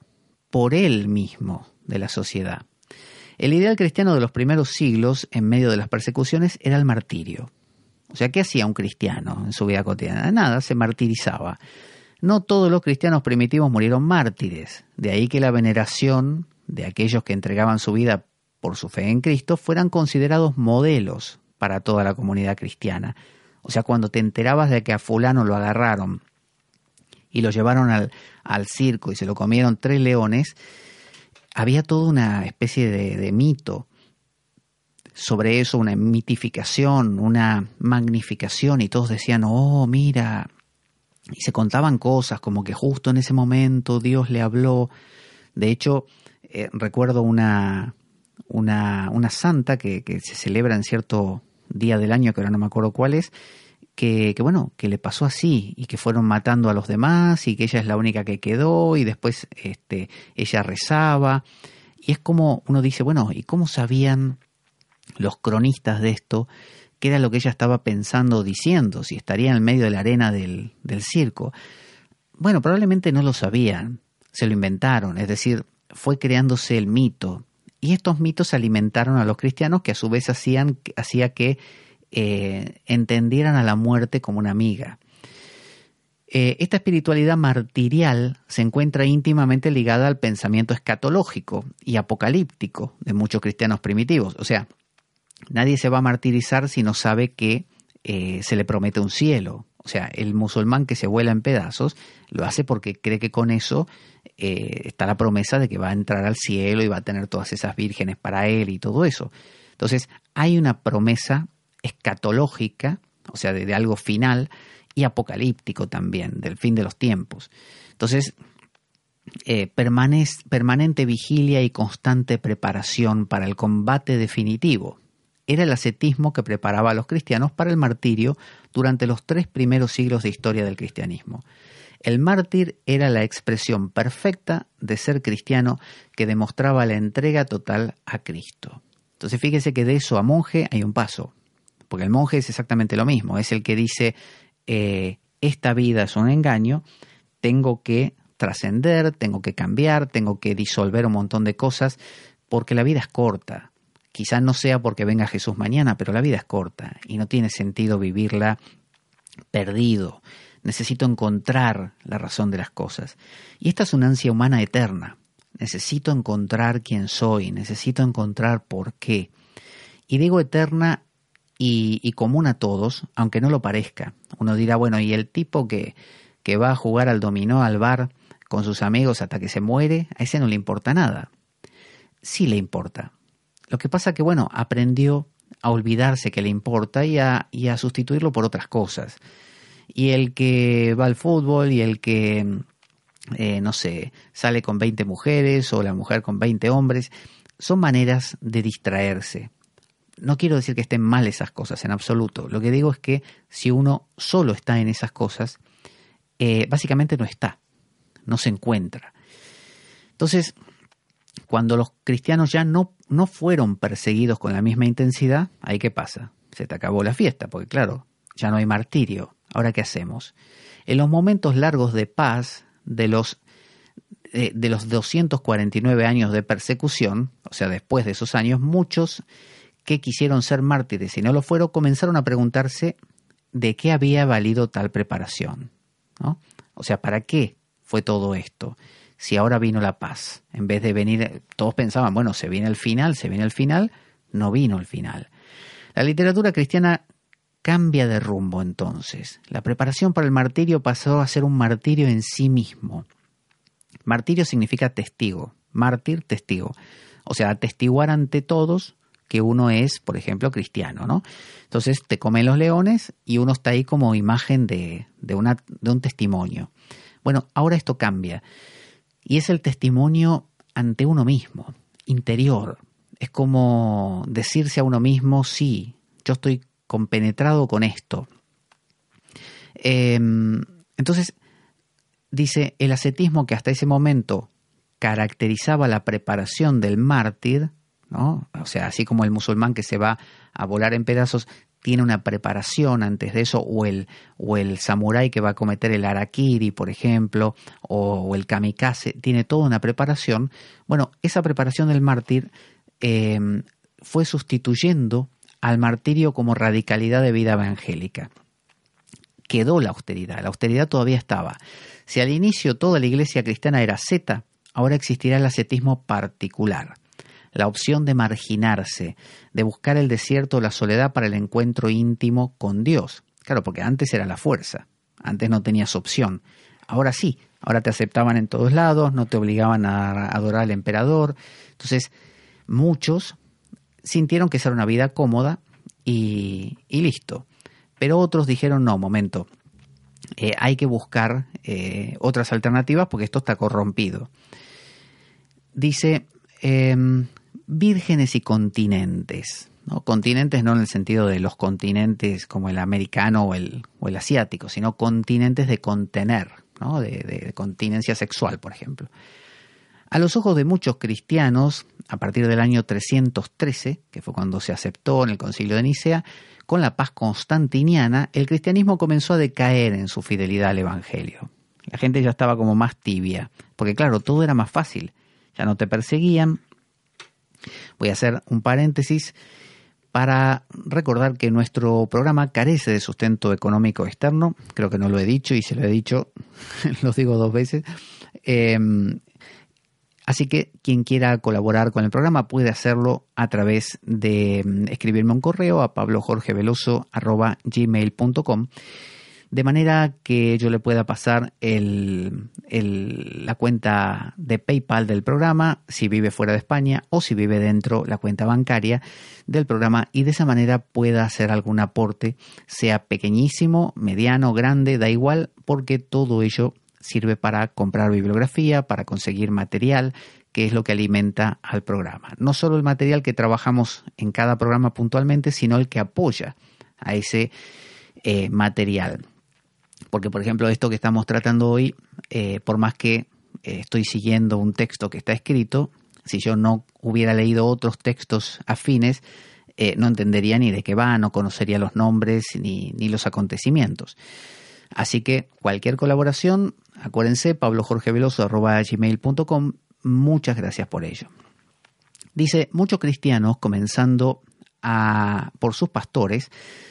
A: por él mismo de la sociedad. El ideal cristiano de los primeros siglos, en medio de las persecuciones, era el martirio. O sea, ¿qué hacía un cristiano en su vida cotidiana? Nada, se martirizaba. No todos los cristianos primitivos murieron mártires, de ahí que la veneración de aquellos que entregaban su vida por su fe en Cristo, fueran considerados modelos para toda la comunidad cristiana. O sea, cuando te enterabas de que a fulano lo agarraron y lo llevaron al, circo y se lo comieron tres leones, había toda una especie de, de mito sobre eso, una mitificación, una magnificación, y todos decían, oh, mira, y se contaban cosas como que justo en ese momento Dios le habló. De hecho, eh, recuerdo una, una, una santa que, se celebra en cierto día del año, que ahora no me acuerdo cuál es, que, bueno, que le pasó así y que fueron matando a los demás y que ella es la única que quedó y después este, ella rezaba. Y es como uno dice, bueno, ¿y cómo sabían los cronistas de esto qué era lo que ella estaba pensando o diciendo, si estaría en medio de la arena del, del circo? Bueno, probablemente no lo sabían, se lo inventaron, es decir, fue creándose el mito, y estos mitos alimentaron a los cristianos que a su vez hacían, hacía que eh, entendieran a la muerte como una amiga. Eh, esta espiritualidad martirial se encuentra íntimamente ligada al pensamiento escatológico y apocalíptico de muchos cristianos primitivos. O sea, nadie se va a martirizar si no sabe que eh, se le promete un cielo. O sea, el musulmán que se vuela en pedazos lo hace porque cree que con eso eh, está la promesa de que va a entrar al cielo y va a tener todas esas vírgenes para él y todo eso. Entonces, hay una promesa escatológica, o sea, de, algo final, y apocalíptico también, del fin de los tiempos. Entonces, eh, permanente vigilia y constante preparación para el combate definitivo. Era el ascetismo que preparaba a los cristianos para el martirio durante los tres primeros siglos de historia del cristianismo. El mártir era la expresión perfecta de ser cristiano que demostraba la entrega total a Cristo. Entonces fíjese que de eso a monje hay un paso, porque el monje es exactamente lo mismo, es el que dice, eh, esta vida es un engaño, tengo que trascender, tengo que cambiar, tengo que disolver un montón de cosas, porque la vida es corta. Quizás no sea porque venga Jesús mañana, pero la vida es corta y no tiene sentido vivirla perdido. Necesito encontrar la razón de las cosas. Y esta es una ansia humana eterna. Necesito encontrar quién soy, necesito encontrar por qué. Y digo eterna y, común a todos, aunque no lo parezca. Uno dirá, bueno, ¿y el tipo que, que va a jugar al dominó, al bar, con sus amigos hasta que se muere? A ese no le importa nada. Sí le importa. Lo que pasa que, bueno, aprendió a olvidarse que le importa y a, sustituirlo por otras cosas. Y el que va al fútbol y el que, eh, no sé, sale con 20 mujeres o la mujer con 20 hombres, son maneras de distraerse. No quiero decir que estén mal esas cosas en absoluto. Lo que digo es que si uno solo está en esas cosas, eh, básicamente no está, no se encuentra. Entonces, cuando los cristianos ya no, no fueron perseguidos con la misma intensidad, ¿ahí qué pasa? Se te acabó la fiesta, porque claro, ya no hay martirio. Ahora, ¿qué hacemos? En los momentos largos de paz de los, de los 249 años de persecución, o sea, después de esos años, muchos que quisieron ser mártires y no lo fueron, comenzaron a preguntarse de qué había valido tal preparación. ¿no? O sea, ¿para qué fue todo esto? Si ahora vino la paz. En vez de venir, todos pensaban, bueno, se viene el final, se viene el final, no vino el final. La literatura cristiana cambia de rumbo entonces. La preparación para el martirio pasó a ser un martirio en sí mismo. Martirio significa testigo, mártir, testigo. O sea, atestiguar ante todos que uno es, por ejemplo, cristiano, ¿no? Entonces te comen los leones y uno está ahí como imagen de, de, una, de un testimonio. Bueno, ahora esto cambia. Y es el testimonio ante uno mismo, interior. Es como decirse a uno mismo, sí, yo estoy compenetrado con esto. Em, entonces, dice, el ascetismo que hasta ese momento caracterizaba la preparación del mártir, ¿no? O sea, así como el musulmán que se va a volar en pedazos, tiene una preparación antes de eso, o el, o el samurái que va a cometer el arakiri, por ejemplo, o, el kamikaze, tiene toda una preparación. Bueno, esa preparación del mártir em, fue sustituyendo al martirio como radicalidad de vida evangélica. Quedó la austeridad, la austeridad todavía estaba. Si al inicio toda la iglesia cristiana era zeta, ahora existirá el ascetismo particular la opción de marginarse, de buscar el desierto o la soledad para el encuentro íntimo con Dios. Claro, porque antes era la fuerza, antes no tenías opción. Ahora sí, ahora te aceptaban en todos lados, no te obligaban a adorar al emperador. Entonces, muchos sintieron que esa era una vida cómoda y, listo. Pero otros dijeron, no, momento, eh, hay que buscar eh, otras alternativas porque esto está corrompido. Dice, em, vírgenes y continentes. ¿no? Continentes no en el sentido de los continentes como el americano o el, o el asiático, sino continentes de contener, ¿no? de, de continencia sexual, por ejemplo. A los ojos de muchos cristianos, a partir del año 313, que fue cuando se aceptó en el concilio de Nicea, con la paz constantiniana, el cristianismo comenzó a decaer en su fidelidad al Evangelio. La gente ya estaba como más tibia, porque claro, todo era más fácil. Ya no te perseguían, Voy a hacer un paréntesis para recordar que nuestro programa carece de sustento económico externo. Creo que no lo he dicho y se lo he dicho, lo digo dos veces. Em, así que quien quiera colaborar con el programa puede hacerlo a través de em, escribirme un correo a pablojorgeveloso.gmail.com de manera que yo le pueda pasar el, la cuenta de PayPal del programa, si vive fuera de España, o si vive dentro la cuenta bancaria del programa, y de esa manera pueda hacer algún aporte, sea pequeñísimo, mediano, grande, da igual, porque todo ello sirve para comprar bibliografía, para conseguir material, que es lo que alimenta al programa. No solo el material que trabajamos en cada programa puntualmente, sino el que apoya a ese eh, material. Porque, por ejemplo, esto que estamos tratando hoy, eh, por más que eh, estoy siguiendo un texto que está escrito, si yo no hubiera leído otros textos afines, eh, no entendería ni de qué va, no conocería los nombres ni, ni los acontecimientos. Así que cualquier colaboración, acuérdense, pablojorgeveloso.com. Muchas gracias por ello. Dice, muchos cristianos, comenzando a, por sus pastores,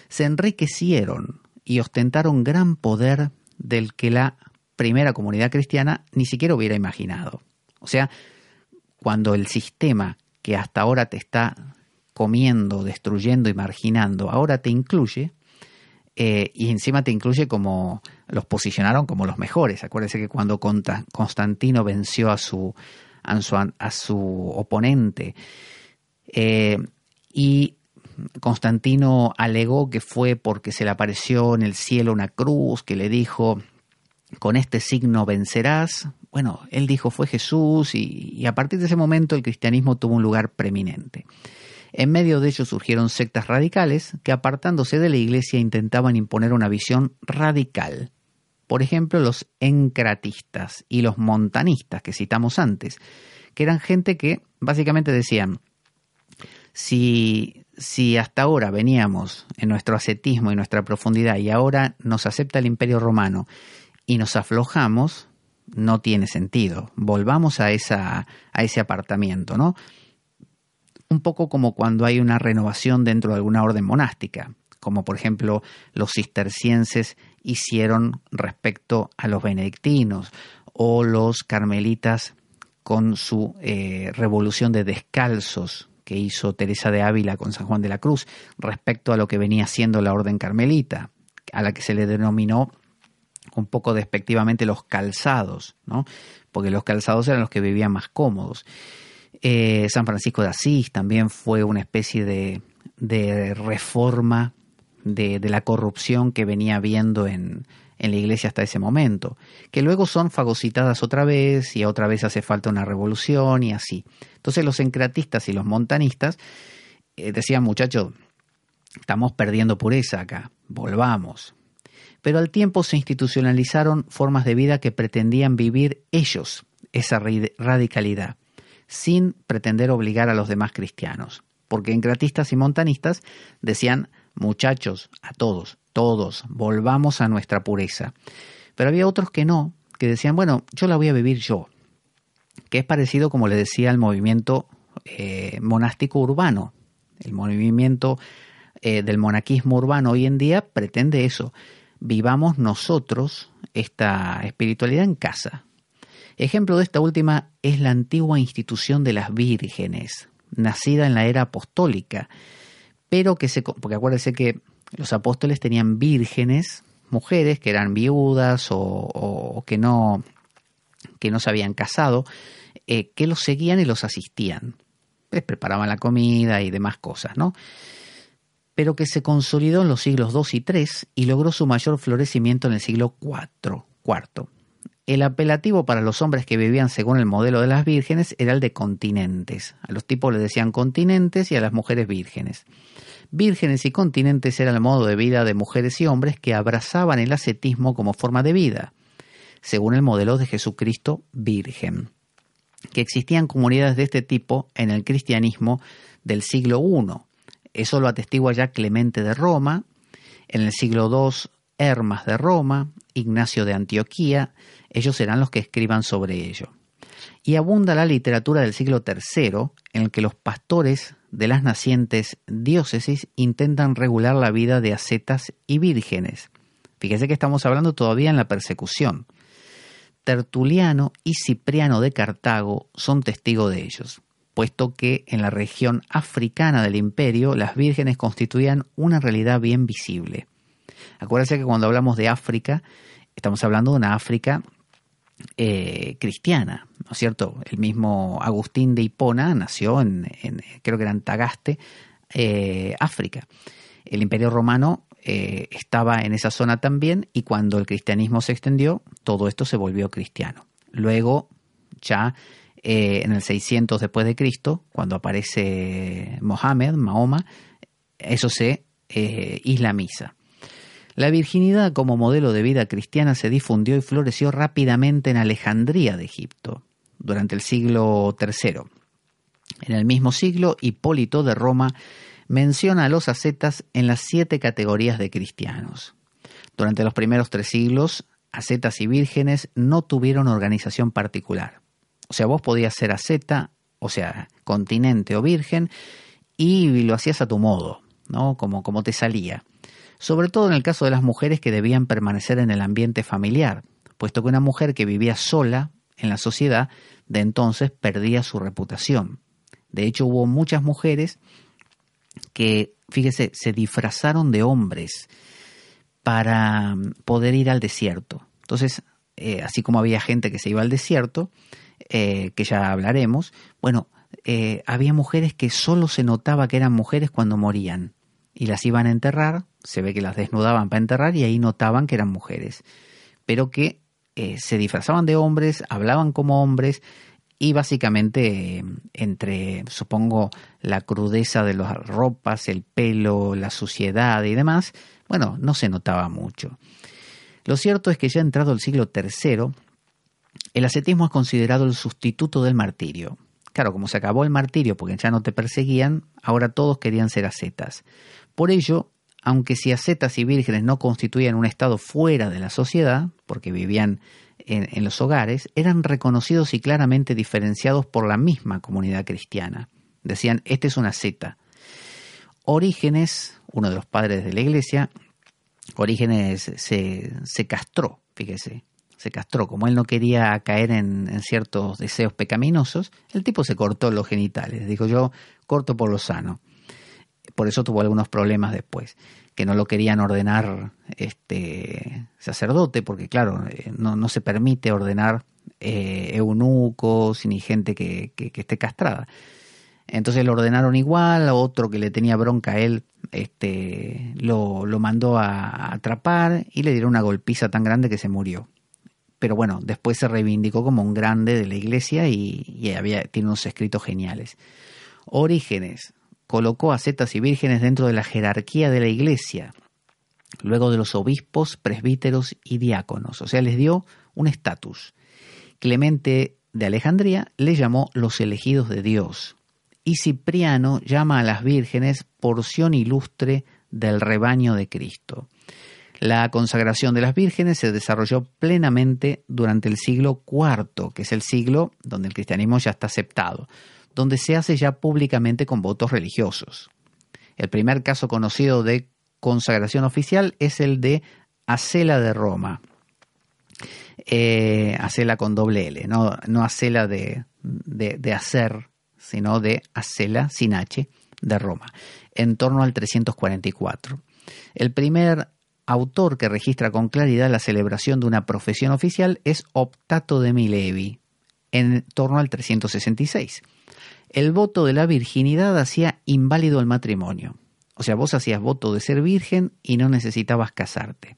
A: se enriquecieron y ostentaron gran poder del que la primera comunidad cristiana ni siquiera hubiera imaginado. O sea, cuando el sistema que hasta ahora te está comiendo, destruyendo y marginando, ahora te incluye, eh, y encima te incluye como los posicionaron como los mejores. Acuérdense que cuando Constantino venció a su, a su, oponente eh, y Constantino alegó que fue porque se le apareció en el cielo una cruz que le dijo, con este signo vencerás. Bueno, él dijo fue Jesús y a partir de ese momento el cristianismo tuvo un lugar preeminente. En medio de ello surgieron sectas radicales que apartándose de la iglesia intentaban imponer una visión radical. Por ejemplo, los encratistas y los montanistas que citamos antes, que eran gente que básicamente decían, si, si hasta ahora veníamos en nuestro ascetismo y nuestra profundidad y ahora nos acepta el imperio romano y nos aflojamos, no tiene sentido. Volvamos a, esa, a ese apartamiento, ¿no? un poco como cuando hay una renovación dentro de alguna orden monástica, como por ejemplo los cistercienses hicieron respecto a los benedictinos o los carmelitas con su eh, revolución de descalzos que hizo Teresa de Ávila con San Juan de la Cruz respecto a lo que venía siendo la orden carmelita, a la que se le denominó un poco despectivamente los calzados, ¿no? porque los calzados eran los que vivían más cómodos. Eh, San Francisco de Asís también fue una especie de, reforma de, la corrupción que venía habiendo en, la iglesia hasta ese momento, que luego son fagocitadas otra vez y otra vez hace falta una revolución y así. Entonces los encratistas y los montanistas eh, decían, muchachos, estamos perdiendo pureza acá, volvamos. Pero al tiempo se institucionalizaron formas de vida que pretendían vivir ellos esa radicalidad sin pretender obligar a los demás cristianos. Porque encratistas y montanistas decían, muchachos, a todos, todos, volvamos a nuestra pureza. Pero había otros que no, que decían, bueno, yo la voy a vivir yo, que es parecido, como le decía, al movimiento eh, monástico urbano. El movimiento eh, del monaquismo urbano hoy en día pretende eso, vivamos nosotros esta espiritualidad en casa, Ejemplo de esta última es la antigua institución de las vírgenes, nacida en la era apostólica, pero que se... porque acuérdense que los apóstoles tenían vírgenes, mujeres que eran viudas o, que, no, que no se habían casado, eh, que los seguían y los asistían. Les preparaban la comida y demás cosas, ¿no? Pero que se consolidó en los siglos II y III y logró su mayor florecimiento en el siglo. IV. El apelativo para los hombres que vivían según el modelo de las vírgenes era el de continentes. A los tipos les decían continentes y a las mujeres vírgenes. Vírgenes y continentes era el modo de vida de mujeres y hombres que abrazaban el ascetismo como forma de vida, según el modelo de Jesucristo virgen. Que existían comunidades de este tipo en el cristianismo del siglo I. Eso lo atestigua ya Clemente de Roma, en el siglo II Hermas de Roma, Ignacio de Antioquía, ellos serán los que escriban sobre ello. Y abunda la literatura del siglo III en el que los pastores de las nacientes diócesis intentan regular la vida de ascetas y vírgenes. Fíjese que estamos hablando todavía en la persecución. Tertuliano y Cipriano de Cartago son testigos de ellos, puesto que en la región africana del imperio las vírgenes constituían una realidad bien visible. Acuérdense que cuando hablamos de África, estamos hablando de una África eh, cristiana, ¿no es cierto? El mismo Agustín de Hipona nació en, creo que era en Tagaste, eh, África. El Imperio Romano eh, estaba en esa zona también y cuando el cristianismo se extendió, todo esto se volvió cristiano. Luego, ya en el 600 después de Cristo, cuando aparece Mohammed, Mahoma, eso se islamiza. La virginidad como modelo de vida cristiana se difundió y floreció rápidamente en Alejandría de Egipto durante el siglo III. En el mismo siglo, Hipólito de Roma menciona a los ascetas en las siete categorías de cristianos. Durante los primeros tres siglos, ascetas y vírgenes no tuvieron organización particular. O sea, vos podías ser asceta, o sea, continente o virgen, y lo hacías a tu modo, ¿no? Como, como te salía. Sobre todo en el caso de las mujeres que debían permanecer en el ambiente familiar, puesto que una mujer que vivía sola en la sociedad de entonces perdía su reputación. De hecho, hubo muchas mujeres que, fíjese, se disfrazaron de hombres para poder ir al desierto. Entonces, eh, así como había gente que se iba al desierto, eh, que ya hablaremos, bueno, eh, había mujeres que solo se notaba que eran mujeres cuando morían y las iban a enterrar, se ve que las desnudaban para enterrar y ahí notaban que eran mujeres, pero que se disfrazaban de hombres, hablaban como hombres y básicamente entre, supongo, la crudeza de las ropas, el pelo, la suciedad y demás, bueno, no se notaba mucho. Lo cierto es que ya entrado el siglo III, el ascetismo es considerado el sustituto del martirio. Claro, como se acabó el martirio porque ya no te perseguían, ahora todos querían ser ascetas. Por ello, aunque si ascetas y vírgenes no constituían un estado fuera de la sociedad, porque vivían en, los hogares, eran reconocidos y claramente diferenciados por la misma comunidad cristiana. Decían, este es una asceta. Orígenes, uno de los padres de la iglesia, Orígenes se, se castró, fíjese, se castró. Como él no quería caer en, ciertos deseos pecaminosos, el tipo se cortó los genitales. Dijo yo, corto por lo sano. Por eso tuvo algunos problemas después, que no lo querían ordenar este sacerdote, porque claro, eh, no, se permite ordenar eh, eunucos ni gente que, que, esté castrada. Entonces lo ordenaron igual, otro que le tenía bronca a él, este, lo, lo mandó a atrapar y le dieron una golpiza tan grande que se murió. Pero bueno, después se reivindicó como un grande de la iglesia y, había, tiene unos escritos geniales. Orígenes colocó a setas y vírgenes dentro de la jerarquía de la iglesia, luego de los obispos, presbíteros y diáconos, o sea, les dio un estatus. Clemente de Alejandría le llamó los elegidos de Dios, y Cipriano llama a las vírgenes porción ilustre del rebaño de Cristo. La consagración de las vírgenes se desarrolló plenamente durante el siglo IV, que es el siglo donde el cristianismo ya está aceptado, donde se hace ya públicamente con votos religiosos. El primer caso conocido de consagración oficial es el de Acela de Roma. Eh, Acela con doble L, no, no Acela de, de hacer sino de Acela sin H de Roma, en torno al 344. El primer autor que registra con claridad la celebración de una profesión oficial es Optato de Milevi, en torno al 366. El voto de la virginidad hacía inválido el matrimonio. O sea, vos hacías voto de ser virgen y no necesitabas casarte.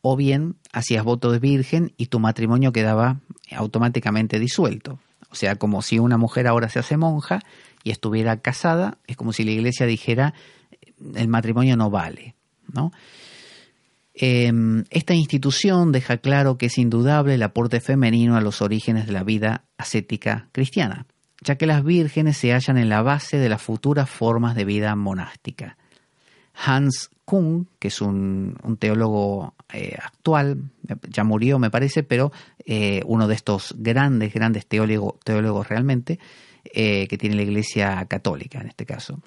A: O bien hacías voto de virgen y tu matrimonio quedaba automáticamente disuelto. O sea, como si una mujer ahora se hace monja y estuviera casada, es como si la iglesia dijera el matrimonio no vale, ¿no? Em, esta institución deja claro que es indudable el aporte femenino a los orígenes de la vida ascética cristiana, ya que las vírgenes se hallan en la base de las futuras formas de vida monástica. Hans Kuhn, que es un, teólogo eh, actual, ya murió me parece, pero eh, uno de estos grandes, grandes teólogos, realmente, eh, que tiene la Iglesia Católica en este caso.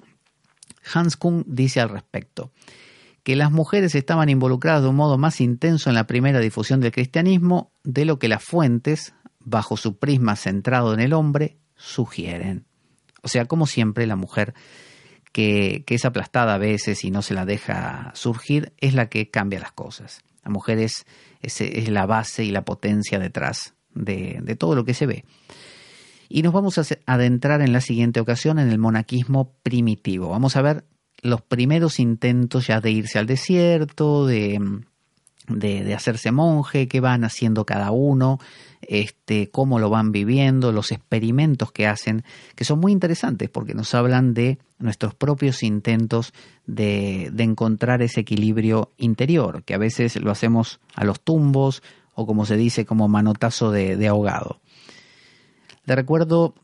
A: Hans Kuhn dice al respecto que las mujeres estaban involucradas de un modo más intenso en la primera difusión del cristianismo de lo que las fuentes, bajo su prisma centrado en el hombre, sugieren. O sea, como siempre, la mujer que, es aplastada a veces y no se la deja surgir, es la que cambia las cosas. La mujer es, es, la base y la potencia detrás de, de, todo lo que se ve. Y nos vamos a adentrar en la siguiente ocasión en el monaquismo primitivo. Vamos a ver los primeros intentos ya de irse al desierto, de, de, hacerse monje, qué van haciendo cada uno, este, cómo lo van viviendo, los experimentos que hacen, que son muy interesantes porque nos hablan de nuestros propios intentos de, de encontrar ese equilibrio interior, que a veces lo hacemos a los tumbos o como se dice como manotazo de, de ahogado. Le recuerdo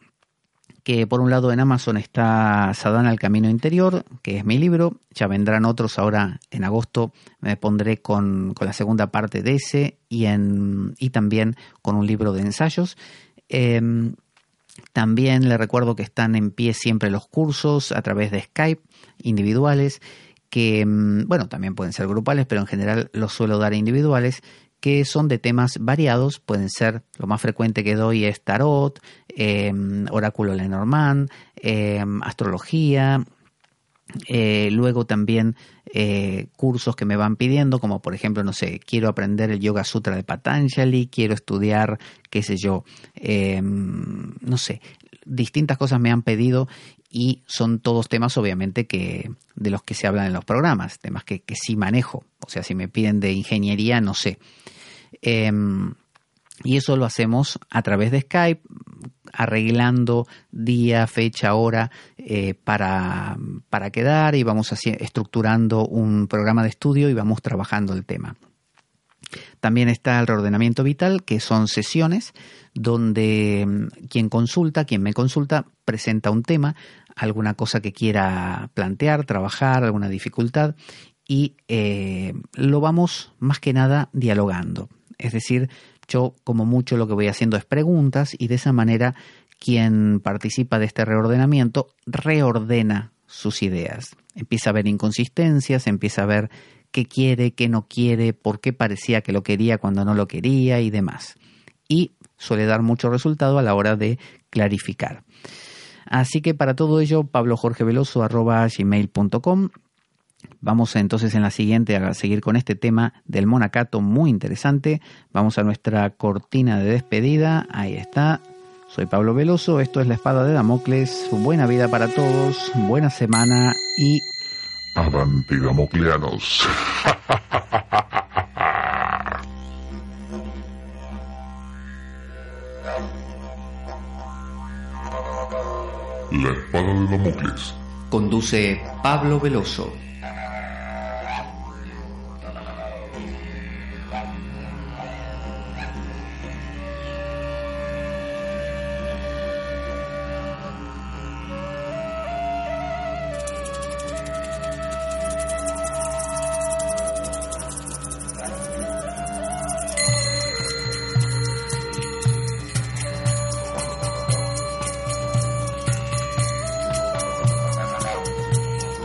A: que por un lado en Amazon está Sadana al Camino Interior, que es mi libro, ya vendrán otros ahora en agosto, me pondré con, la segunda parte de ese y, en, y también con un libro de ensayos. Em, también le recuerdo que están en pie siempre los cursos a través de Skype individuales, que, em, bueno, también pueden ser grupales, pero en general los suelo dar individuales, que son de temas variados, pueden ser, lo más frecuente que doy es tarot, em, oráculo Lenormand, em, astrología, eh, luego también eh, cursos que me van pidiendo, como por ejemplo, no sé, quiero aprender el Yoga Sutra de Patanjali, quiero estudiar, qué sé yo, em, no sé, distintas cosas me han pedido y son todos temas obviamente que de los que se hablan en los programas, temas que, que sí manejo, o sea, si me piden de ingeniería, no sé. Em, y eso lo hacemos a través de Skype, arreglando día, fecha, hora eh, para, para, quedar y vamos así, estructurando un programa de estudio y vamos trabajando el tema. También está el reordenamiento vital, que son sesiones donde em, quien consulta, quien me consulta, presenta un tema, alguna cosa que quiera plantear, trabajar, alguna dificultad, y eh, lo vamos más que nada dialogando. Es decir, yo como mucho lo que voy haciendo es preguntas y de esa manera quien participa de este reordenamiento reordena sus ideas. Empieza a ver inconsistencias, empieza a ver qué quiere, qué no quiere, por qué parecía que lo quería cuando no lo quería y demás. Y suele dar mucho resultado a la hora de clarificar. Así que para todo ello, pablojorgeveloso.gmail.com Vamos entonces en la siguiente a seguir con este tema del monacato muy interesante. Vamos a nuestra cortina de despedida. Ahí está. Soy Pablo Veloso, esto es la espada de Damocles. Buena vida para todos, buena semana y...
B: Avanti Damocleanos. La espada de Damocles.
A: Conduce Pablo Veloso.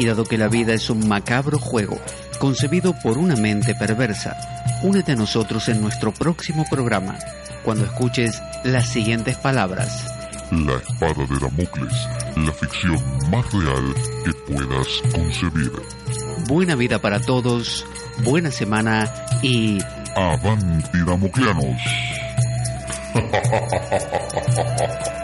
A: Y dado que la vida es un macabro juego, concebido por una mente perversa, únete a nosotros en nuestro próximo programa, cuando escuches las siguientes palabras.
B: La espada de Damocles, la ficción más real que puedas concebir.
A: Buena vida para todos, buena semana y...
B: Avanti Damocleanos.